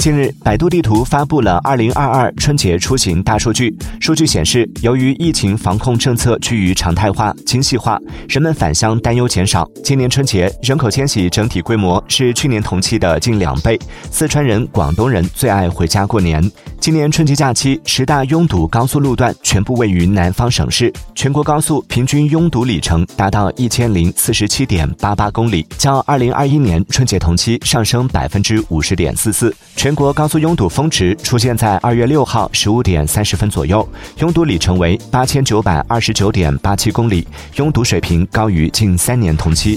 近日，百度地图发布了二零二二春节出行大数据。数据显示，由于疫情防控政策趋于常态化、精细化，人们返乡担忧减少。今年春节人口迁徙整体规模是去年同期的近两倍。四川人、广东人最爱回家过年。今年春节假期，十大拥堵高速路段全部位于南方省市，全国高速平均拥堵里程达到一千零四十七点八八公里，较二零二一年春节同期上升百分之五十点四四。全国高速拥堵峰值出现在二月六号十五点三十分左右，拥堵里程为八千九百二十九点八七公里，拥堵水平高于近三年同期。